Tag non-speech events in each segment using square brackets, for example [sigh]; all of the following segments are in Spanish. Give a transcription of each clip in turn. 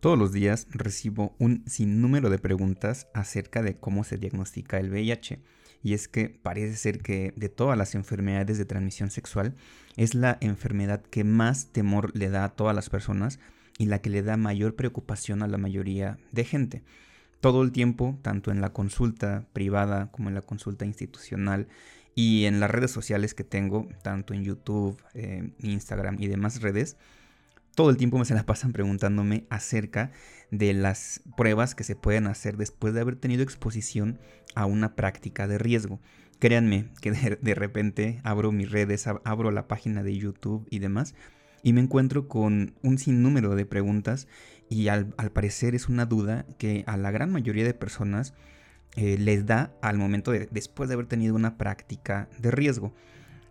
Todos los días recibo un sinnúmero de preguntas acerca de cómo se diagnostica el VIH. Y es que parece ser que de todas las enfermedades de transmisión sexual es la enfermedad que más temor le da a todas las personas y la que le da mayor preocupación a la mayoría de gente. Todo el tiempo, tanto en la consulta privada como en la consulta institucional y en las redes sociales que tengo, tanto en YouTube, eh, Instagram y demás redes, todo el tiempo me se la pasan preguntándome acerca de las pruebas que se pueden hacer después de haber tenido exposición a una práctica de riesgo. Créanme que de, repente abro mis redes, abro la página de YouTube y demás y me encuentro con un sinnúmero de preguntas y al, parecer es una duda que a la gran mayoría de personas eh, les da al momento de después de haber tenido una práctica de riesgo.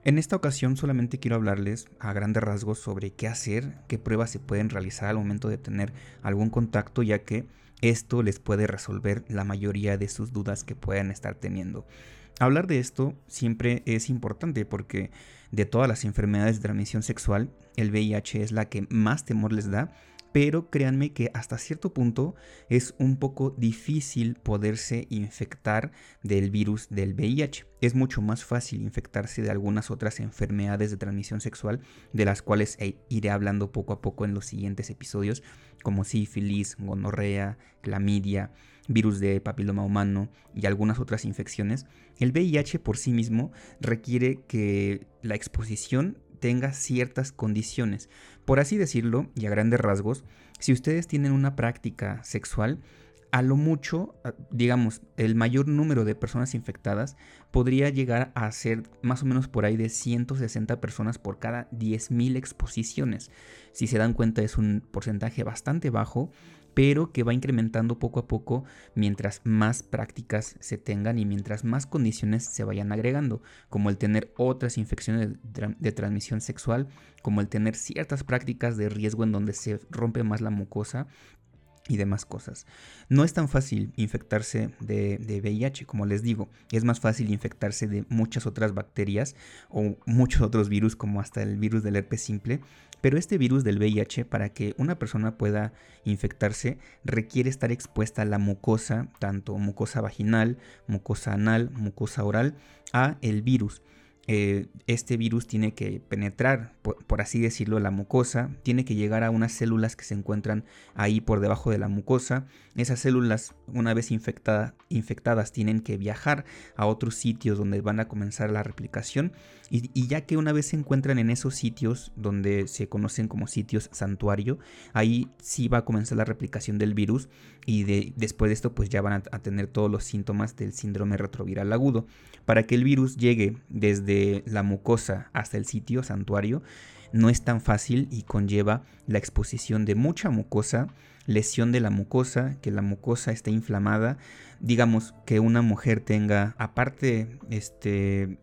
En esta ocasión solamente quiero hablarles a grandes rasgos sobre qué hacer, qué pruebas se pueden realizar al momento de tener algún contacto, ya que esto les puede resolver la mayoría de sus dudas que puedan estar teniendo. Hablar de esto siempre es importante porque de todas las enfermedades de transmisión sexual, el VIH es la que más temor les da pero créanme que hasta cierto punto es un poco difícil poderse infectar del virus del VIH. Es mucho más fácil infectarse de algunas otras enfermedades de transmisión sexual, de las cuales e, iré hablando poco a poco en los siguientes episodios, como sífilis, gonorrea, clamidia, virus de papiloma humano y algunas otras infecciones. El VIH por sí mismo requiere que la exposición tenga ciertas condiciones. Por así decirlo, y a grandes rasgos, si ustedes tienen una práctica sexual, a lo mucho, digamos, el mayor número de personas infectadas podría llegar a ser más o menos por ahí de 160 personas por cada 10.000 exposiciones. Si se dan cuenta es un porcentaje bastante bajo pero que va incrementando poco a poco mientras más prácticas se tengan y mientras más condiciones se vayan agregando, como el tener otras infecciones de, transmisión sexual, como el tener ciertas prácticas de riesgo en donde se rompe más la mucosa y demás cosas. No es tan fácil infectarse de, de, VIH, como les digo. Es más fácil infectarse de muchas otras bacterias o muchos otros virus, como hasta el virus del herpes simple. Pero este virus del VIH, para que una persona pueda infectarse, requiere estar expuesta a la mucosa, tanto mucosa vaginal, mucosa anal, mucosa oral, a el virus. Eh, este virus tiene que penetrar, por, así decirlo, la mucosa, tiene que llegar a unas células que se encuentran ahí por debajo de la mucosa. Esas células, una vez infectadas, tienen que viajar a otros sitios donde van a comenzar la replicación. Y, ya que una vez se encuentran en esos sitios donde se conocen como sitios santuario, ahí sí va a comenzar la replicación del virus y después de esto pues ya van a, a tener todos los síntomas del síndrome retroviral agudo. Para que el virus llegue desde la mucosa hasta el sitio santuario no es tan fácil y conlleva la exposición de mucha mucosa, lesión de la mucosa, que la mucosa esté inflamada, digamos que una mujer tenga aparte este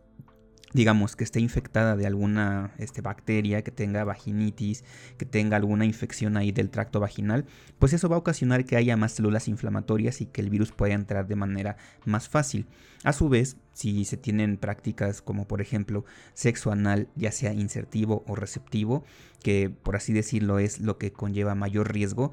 digamos que esté infectada de alguna este, bacteria, que tenga vaginitis, que tenga alguna infección ahí del tracto vaginal, pues eso va a ocasionar que haya más células inflamatorias y que el virus pueda entrar de manera más fácil. A su vez, si se tienen prácticas como por ejemplo sexo anal, ya sea insertivo o receptivo, que por así decirlo es lo que conlleva mayor riesgo,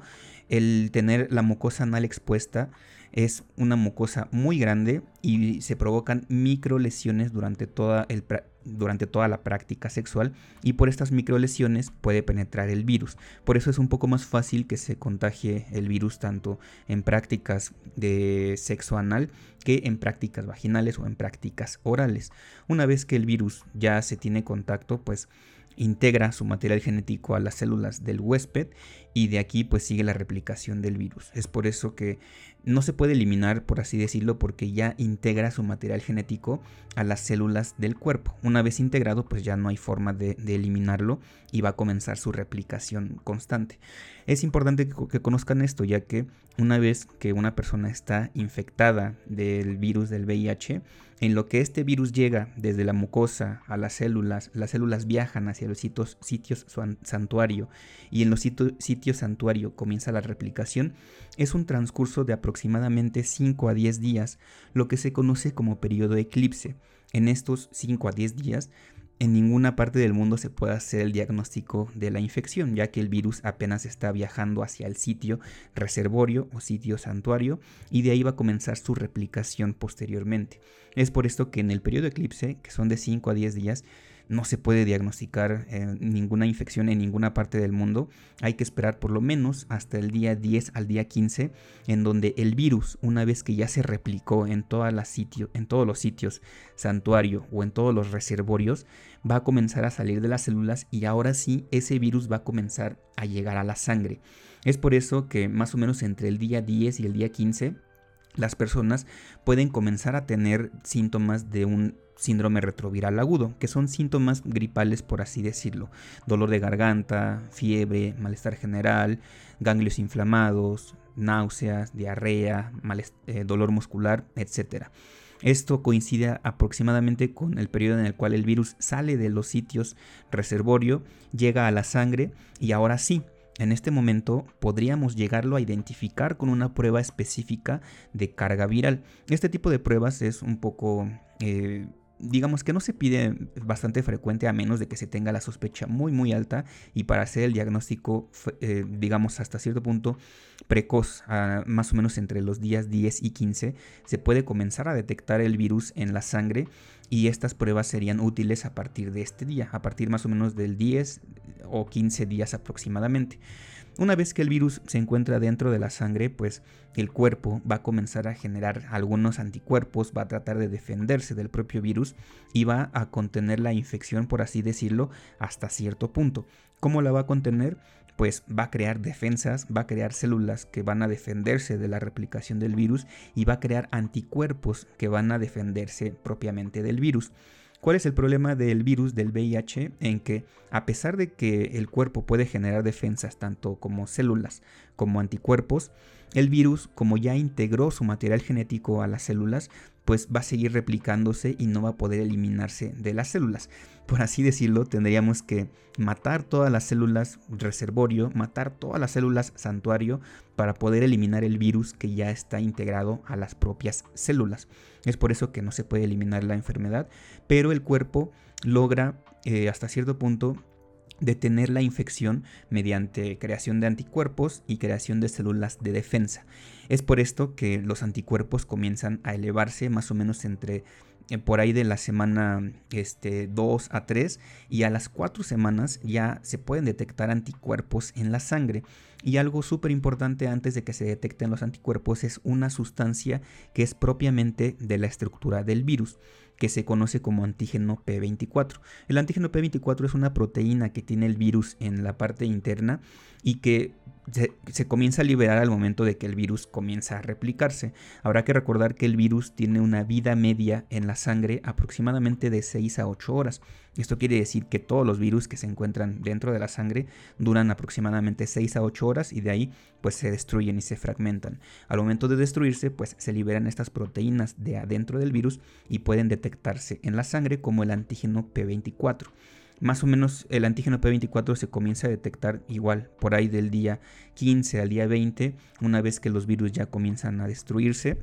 el tener la mucosa anal expuesta es una mucosa muy grande y se provocan micro lesiones durante toda, el, durante toda la práctica sexual y por estas micro lesiones puede penetrar el virus. Por eso es un poco más fácil que se contagie el virus tanto en prácticas de sexo anal que en prácticas vaginales o en prácticas orales. Una vez que el virus ya se tiene contacto, pues integra su material genético a las células del huésped y de aquí pues sigue la replicación del virus. Es por eso que no se puede eliminar, por así decirlo, porque ya integra su material genético a las células del cuerpo. Una vez integrado, pues ya no hay forma de, eliminarlo y va a comenzar su replicación constante. Es importante que, conozcan esto, ya que una vez que una persona está infectada del virus del VIH, en lo que este virus llega desde la mucosa a las células, las células viajan hacia los sitios, sitios santuario y en los sitios santuario comienza la replicación, es un transcurso de aproximadamente 5 a 10 días, lo que se conoce como periodo eclipse. En estos 5 a 10 días, en ninguna parte del mundo se puede hacer el diagnóstico de la infección, ya que el virus apenas está viajando hacia el sitio reservorio o sitio santuario y de ahí va a comenzar su replicación posteriormente. Es por esto que en el periodo de eclipse, que son de 5 a 10 días, no se puede diagnosticar eh, ninguna infección en ninguna parte del mundo. Hay que esperar por lo menos hasta el día 10 al día 15, en donde el virus, una vez que ya se replicó en, en todos los sitios, santuario o en todos los reservorios, va a comenzar a salir de las células y ahora sí ese virus va a comenzar a llegar a la sangre. Es por eso que más o menos entre el día 10 y el día 15, las personas pueden comenzar a tener síntomas de un síndrome retroviral agudo, que son síntomas gripales por así decirlo. Dolor de garganta, fiebre, malestar general, ganglios inflamados, náuseas, diarrea, eh, dolor muscular, etc. Esto coincide aproximadamente con el periodo en el cual el virus sale de los sitios reservorio, llega a la sangre y ahora sí, en este momento podríamos llegarlo a identificar con una prueba específica de carga viral. Este tipo de pruebas es un poco eh, digamos que no se pide bastante frecuente a menos de que se tenga la sospecha muy muy alta y para hacer el diagnóstico eh, digamos hasta cierto punto precoz más o menos entre los días 10 y 15 se puede comenzar a detectar el virus en la sangre y estas pruebas serían útiles a partir de este día a partir más o menos del 10 o 15 días aproximadamente una vez que el virus se encuentra dentro de la sangre, pues el cuerpo va a comenzar a generar algunos anticuerpos, va a tratar de defenderse del propio virus y va a contener la infección, por así decirlo, hasta cierto punto. ¿Cómo la va a contener? Pues va a crear defensas, va a crear células que van a defenderse de la replicación del virus y va a crear anticuerpos que van a defenderse propiamente del virus. ¿Cuál es el problema del virus del VIH? En que a pesar de que el cuerpo puede generar defensas tanto como células como anticuerpos, el virus, como ya integró su material genético a las células, pues va a seguir replicándose y no va a poder eliminarse de las células. Por así decirlo, tendríamos que matar todas las células reservorio, matar todas las células santuario para poder eliminar el virus que ya está integrado a las propias células. Es por eso que no se puede eliminar la enfermedad, pero el cuerpo logra eh, hasta cierto punto detener la infección mediante creación de anticuerpos y creación de células de defensa. Es por esto que los anticuerpos comienzan a elevarse más o menos entre eh, por ahí de la semana este, 2 a 3 y a las 4 semanas ya se pueden detectar anticuerpos en la sangre. Y algo súper importante antes de que se detecten los anticuerpos es una sustancia que es propiamente de la estructura del virus que se conoce como antígeno P24. El antígeno P24 es una proteína que tiene el virus en la parte interna y que se, comienza a liberar al momento de que el virus comienza a replicarse. Habrá que recordar que el virus tiene una vida media en la sangre aproximadamente de 6 a 8 horas. Esto quiere decir que todos los virus que se encuentran dentro de la sangre duran aproximadamente 6 a 8 horas y de ahí pues se destruyen y se fragmentan. Al momento de destruirse pues se liberan estas proteínas de adentro del virus y pueden detectarse en la sangre como el antígeno P24 más o menos el antígeno P24 se comienza a detectar igual por ahí del día 15 al día 20, una vez que los virus ya comienzan a destruirse.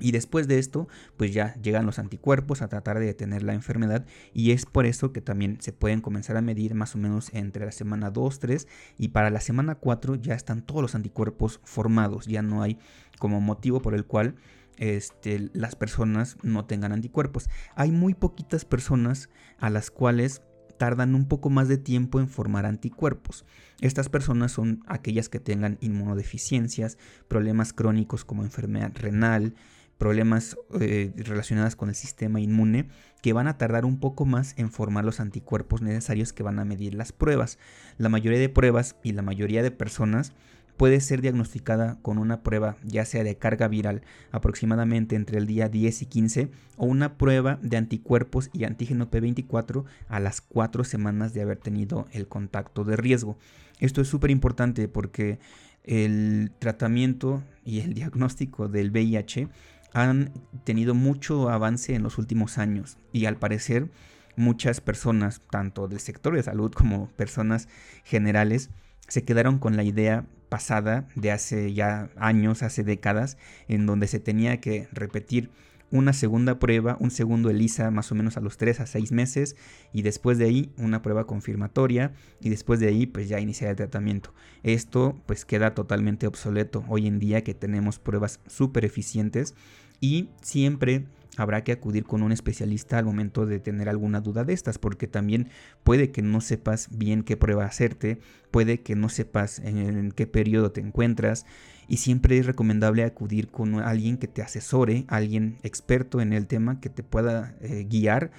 Y después de esto, pues ya llegan los anticuerpos a tratar de detener la enfermedad y es por eso que también se pueden comenzar a medir más o menos entre la semana 2, 3 y para la semana 4 ya están todos los anticuerpos formados, ya no hay como motivo por el cual este, las personas no tengan anticuerpos. Hay muy poquitas personas a las cuales tardan un poco más de tiempo en formar anticuerpos. Estas personas son aquellas que tengan inmunodeficiencias, problemas crónicos como enfermedad renal, problemas eh, relacionados con el sistema inmune que van a tardar un poco más en formar los anticuerpos necesarios que van a medir las pruebas. La mayoría de pruebas y la mayoría de personas puede ser diagnosticada con una prueba ya sea de carga viral aproximadamente entre el día 10 y 15 o una prueba de anticuerpos y antígeno P24 a las 4 semanas de haber tenido el contacto de riesgo. Esto es súper importante porque el tratamiento y el diagnóstico del VIH han tenido mucho avance en los últimos años y al parecer muchas personas, tanto del sector de salud como personas generales, se quedaron con la idea pasada de hace ya años, hace décadas, en donde se tenía que repetir una segunda prueba, un segundo ELISA más o menos a los 3 a 6 meses y después de ahí una prueba confirmatoria y después de ahí pues ya iniciar el tratamiento. Esto pues queda totalmente obsoleto hoy en día que tenemos pruebas súper eficientes y siempre habrá que acudir con un especialista al momento de tener alguna duda de estas, porque también puede que no sepas bien qué prueba hacerte, puede que no sepas en, qué periodo te encuentras, y siempre es recomendable acudir con alguien que te asesore, alguien experto en el tema que te pueda eh, guiar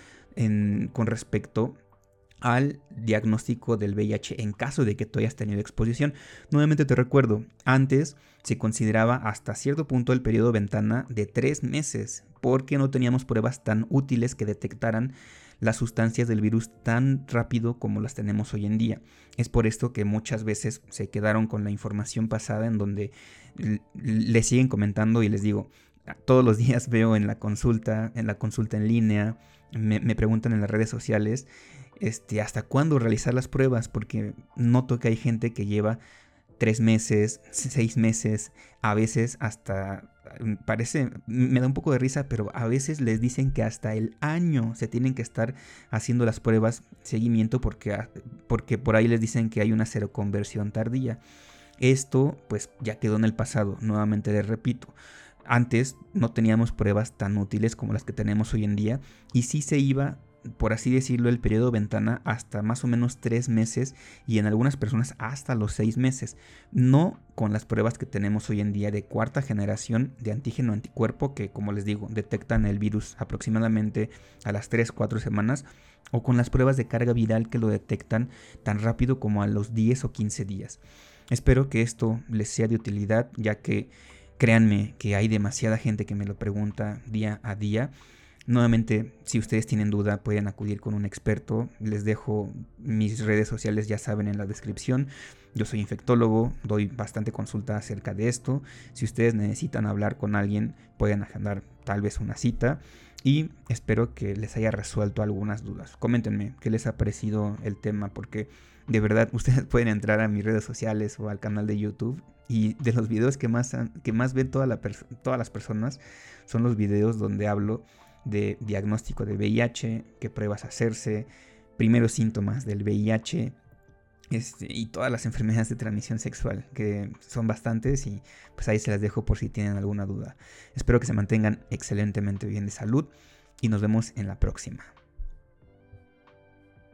con respecto al diagnóstico del VIH en caso de que tú hayas tenido exposición. Nuevamente te recuerdo, antes se consideraba hasta cierto punto el periodo ventana de tres meses porque no teníamos pruebas tan útiles que detectaran las sustancias del virus tan rápido como las tenemos hoy en día. Es por esto que muchas veces se quedaron con la información pasada en donde le siguen comentando y les digo, todos los días [laughs] veo en la consulta, en la consulta en línea, me, me preguntan en las redes sociales este, hasta cuándo realizar las pruebas, porque noto que hay gente que lleva tres meses, seis meses, a veces hasta, parece, me da un poco de risa, pero a veces les dicen que hasta el año se tienen que estar haciendo las pruebas seguimiento porque, ah, porque por ahí les dicen que hay una seroconversión tardía. Esto pues ya quedó en el pasado, nuevamente les repito. Antes no teníamos pruebas tan útiles como las que tenemos hoy en día y sí se iba por así decirlo, el periodo ventana hasta más o menos tres meses y en algunas personas hasta los seis meses. No con las pruebas que tenemos hoy en día de cuarta generación de antígeno anticuerpo que, como les digo, detectan el virus aproximadamente a las 3-4 semanas o con las pruebas de carga viral que lo detectan tan rápido como a los 10 o 15 días. Espero que esto les sea de utilidad ya que créanme que hay demasiada gente que me lo pregunta día a día Nuevamente, si ustedes tienen duda, pueden acudir con un experto. Les dejo mis redes sociales, ya saben, en la descripción. Yo soy infectólogo, doy bastante consulta acerca de esto. Si ustedes necesitan hablar con alguien, pueden agendar tal vez una cita. Y espero que les haya resuelto algunas dudas. Coméntenme qué les ha parecido el tema, porque de verdad [laughs] ustedes pueden entrar a mis redes sociales o al canal de YouTube. Y de los videos que más, que más ven todas las personas son los videos donde hablo de diagnóstico de VIH, qué pruebas hacerse, primeros síntomas del VIH este, y todas las enfermedades de transmisión sexual, que son bastantes y pues ahí se las dejo por si tienen alguna duda. Espero que se mantengan excelentemente bien de salud y nos vemos en la próxima.